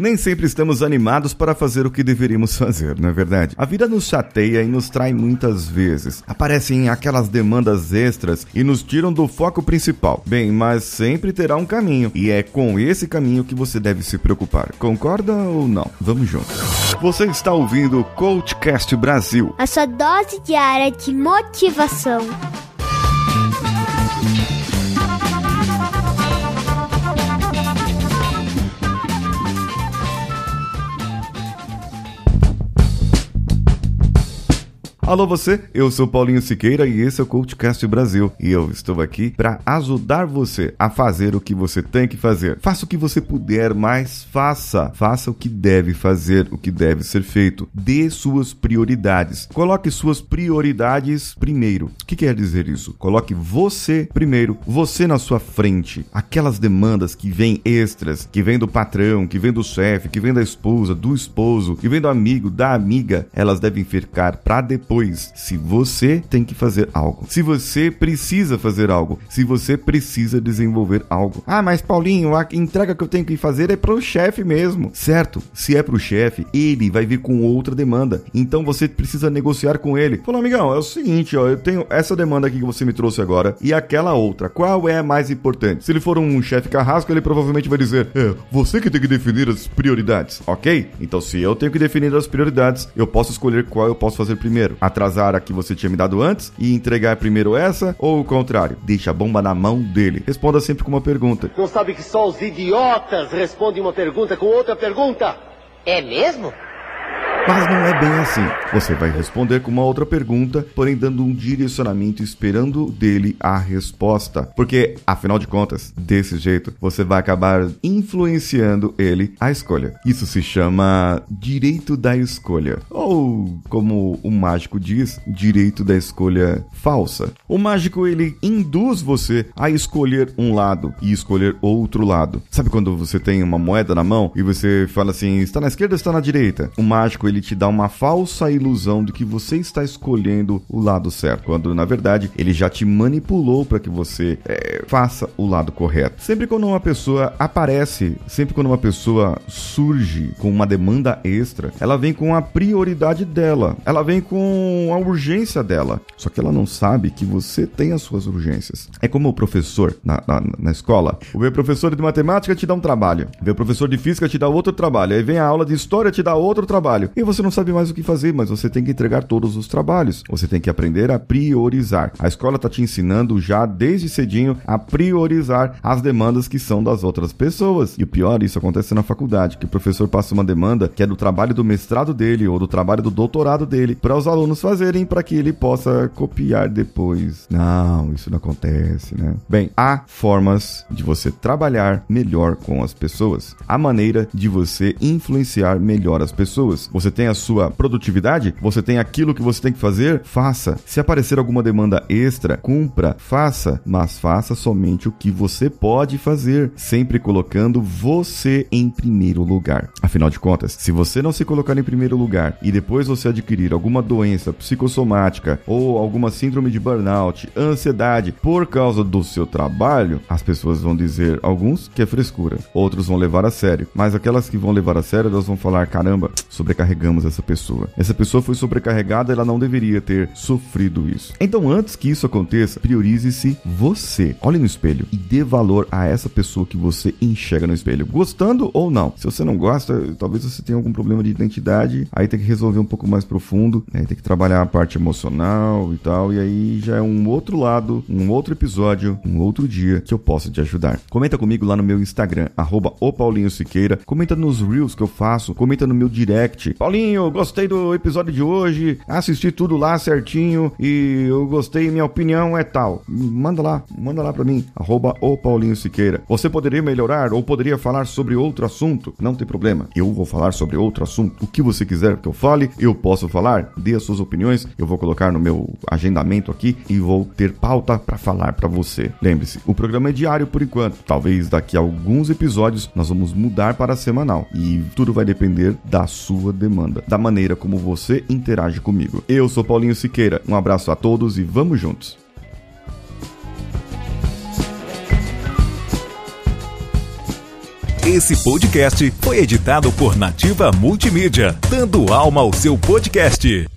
Nem sempre estamos animados para fazer o que deveríamos fazer, não é verdade? A vida nos chateia e nos trai muitas vezes. Aparecem aquelas demandas extras e nos tiram do foco principal. Bem, mas sempre terá um caminho e é com esse caminho que você deve se preocupar. Concorda ou não? Vamos juntos. Você está ouvindo o Coachcast Brasil. A sua dose diária de motivação. Alô você, eu sou Paulinho Siqueira e esse é o CoachCast Brasil e eu estou aqui para ajudar você a fazer o que você tem que fazer. Faça o que você puder, mas faça. Faça o que deve fazer, o que deve ser feito. Dê suas prioridades. Coloque suas prioridades primeiro. O que quer dizer isso? Coloque você primeiro, você na sua frente. Aquelas demandas que vêm extras, que vêm do patrão, que vêm do chefe, que vêm da esposa, do esposo, que vêm do amigo, da amiga, elas devem ficar para depois depois se você tem que fazer algo, se você precisa fazer algo, se você precisa desenvolver algo. Ah, mas Paulinho, a entrega que eu tenho que fazer é pro chefe mesmo. Certo, se é pro chefe, ele vai vir com outra demanda. Então você precisa negociar com ele. Falou, amigão, é o seguinte, ó, eu tenho essa demanda aqui que você me trouxe agora e aquela outra. Qual é a mais importante? Se ele for um chefe carrasco, ele provavelmente vai dizer: É, você que tem que definir as prioridades, ok? Então, se eu tenho que definir as prioridades, eu posso escolher qual eu posso fazer primeiro atrasar a que você tinha me dado antes e entregar primeiro essa ou o contrário? Deixa a bomba na mão dele. Responda sempre com uma pergunta. Não sabe que só os idiotas respondem uma pergunta com outra pergunta? É mesmo? Mas não é bem assim. Você vai responder com uma outra pergunta, porém dando um direcionamento esperando dele a resposta. Porque, afinal de contas, desse jeito, você vai acabar influenciando ele a escolha. Isso se chama direito da escolha. Ou, como o mágico diz, direito da escolha falsa. O mágico, ele induz você a escolher um lado e escolher outro lado. Sabe quando você tem uma moeda na mão e você fala assim, está na esquerda ou está na direita? O mágico, ele te dá uma falsa ilusão de que você está escolhendo o lado certo, quando na verdade ele já te manipulou para que você é, faça o lado correto. Sempre quando uma pessoa aparece, sempre quando uma pessoa surge com uma demanda extra, ela vem com a prioridade dela, ela vem com a urgência dela. Só que ela não sabe que você tem as suas urgências. É como o professor na, na, na escola. O meu professor de matemática te dá um trabalho, o meu professor de física te dá outro trabalho, aí vem a aula de história te dá outro trabalho e você não sabe mais o que fazer, mas você tem que entregar todos os trabalhos. Você tem que aprender a priorizar. A escola está te ensinando já desde cedinho a priorizar as demandas que são das outras pessoas. E o pior, isso acontece na faculdade, que o professor passa uma demanda que é do trabalho do mestrado dele ou do trabalho do doutorado dele para os alunos fazerem para que ele possa copiar depois. Não, isso não acontece, né? Bem, há formas de você trabalhar melhor com as pessoas. Há maneira de você influenciar melhor as pessoas. Você você tem a sua produtividade, você tem aquilo que você tem que fazer, faça. Se aparecer alguma demanda extra, cumpra, faça, mas faça somente o que você pode fazer, sempre colocando você em primeiro lugar. Afinal de contas, se você não se colocar em primeiro lugar e depois você adquirir alguma doença psicossomática ou alguma síndrome de burnout, ansiedade por causa do seu trabalho, as pessoas vão dizer alguns que é frescura, outros vão levar a sério, mas aquelas que vão levar a sério, elas vão falar caramba, sobrecarregado essa pessoa. Essa pessoa foi sobrecarregada, ela não deveria ter sofrido isso. Então, antes que isso aconteça, priorize-se você. Olhe no espelho e dê valor a essa pessoa que você enxerga no espelho, gostando ou não. Se você não gosta, talvez você tenha algum problema de identidade, aí tem que resolver um pouco mais profundo, né? tem que trabalhar a parte emocional e tal, e aí já é um outro lado, um outro episódio, um outro dia que eu posso te ajudar. Comenta comigo lá no meu Instagram, arroba Siqueira, comenta nos Reels que eu faço, comenta no meu direct, Paulinho, gostei do episódio de hoje, assisti tudo lá certinho e eu gostei, minha opinião é tal. Manda lá, manda lá pra mim, arroba o Paulinho Siqueira. Você poderia melhorar ou poderia falar sobre outro assunto? Não tem problema, eu vou falar sobre outro assunto. O que você quiser que eu fale, eu posso falar. Dê as suas opiniões, eu vou colocar no meu agendamento aqui e vou ter pauta para falar para você. Lembre-se, o programa é diário por enquanto. Talvez daqui a alguns episódios nós vamos mudar para semanal e tudo vai depender da sua demanda demanda, da maneira como você interage comigo. Eu sou Paulinho Siqueira, um abraço a todos e vamos juntos! Esse podcast foi editado por Nativa Multimídia, dando alma ao seu podcast.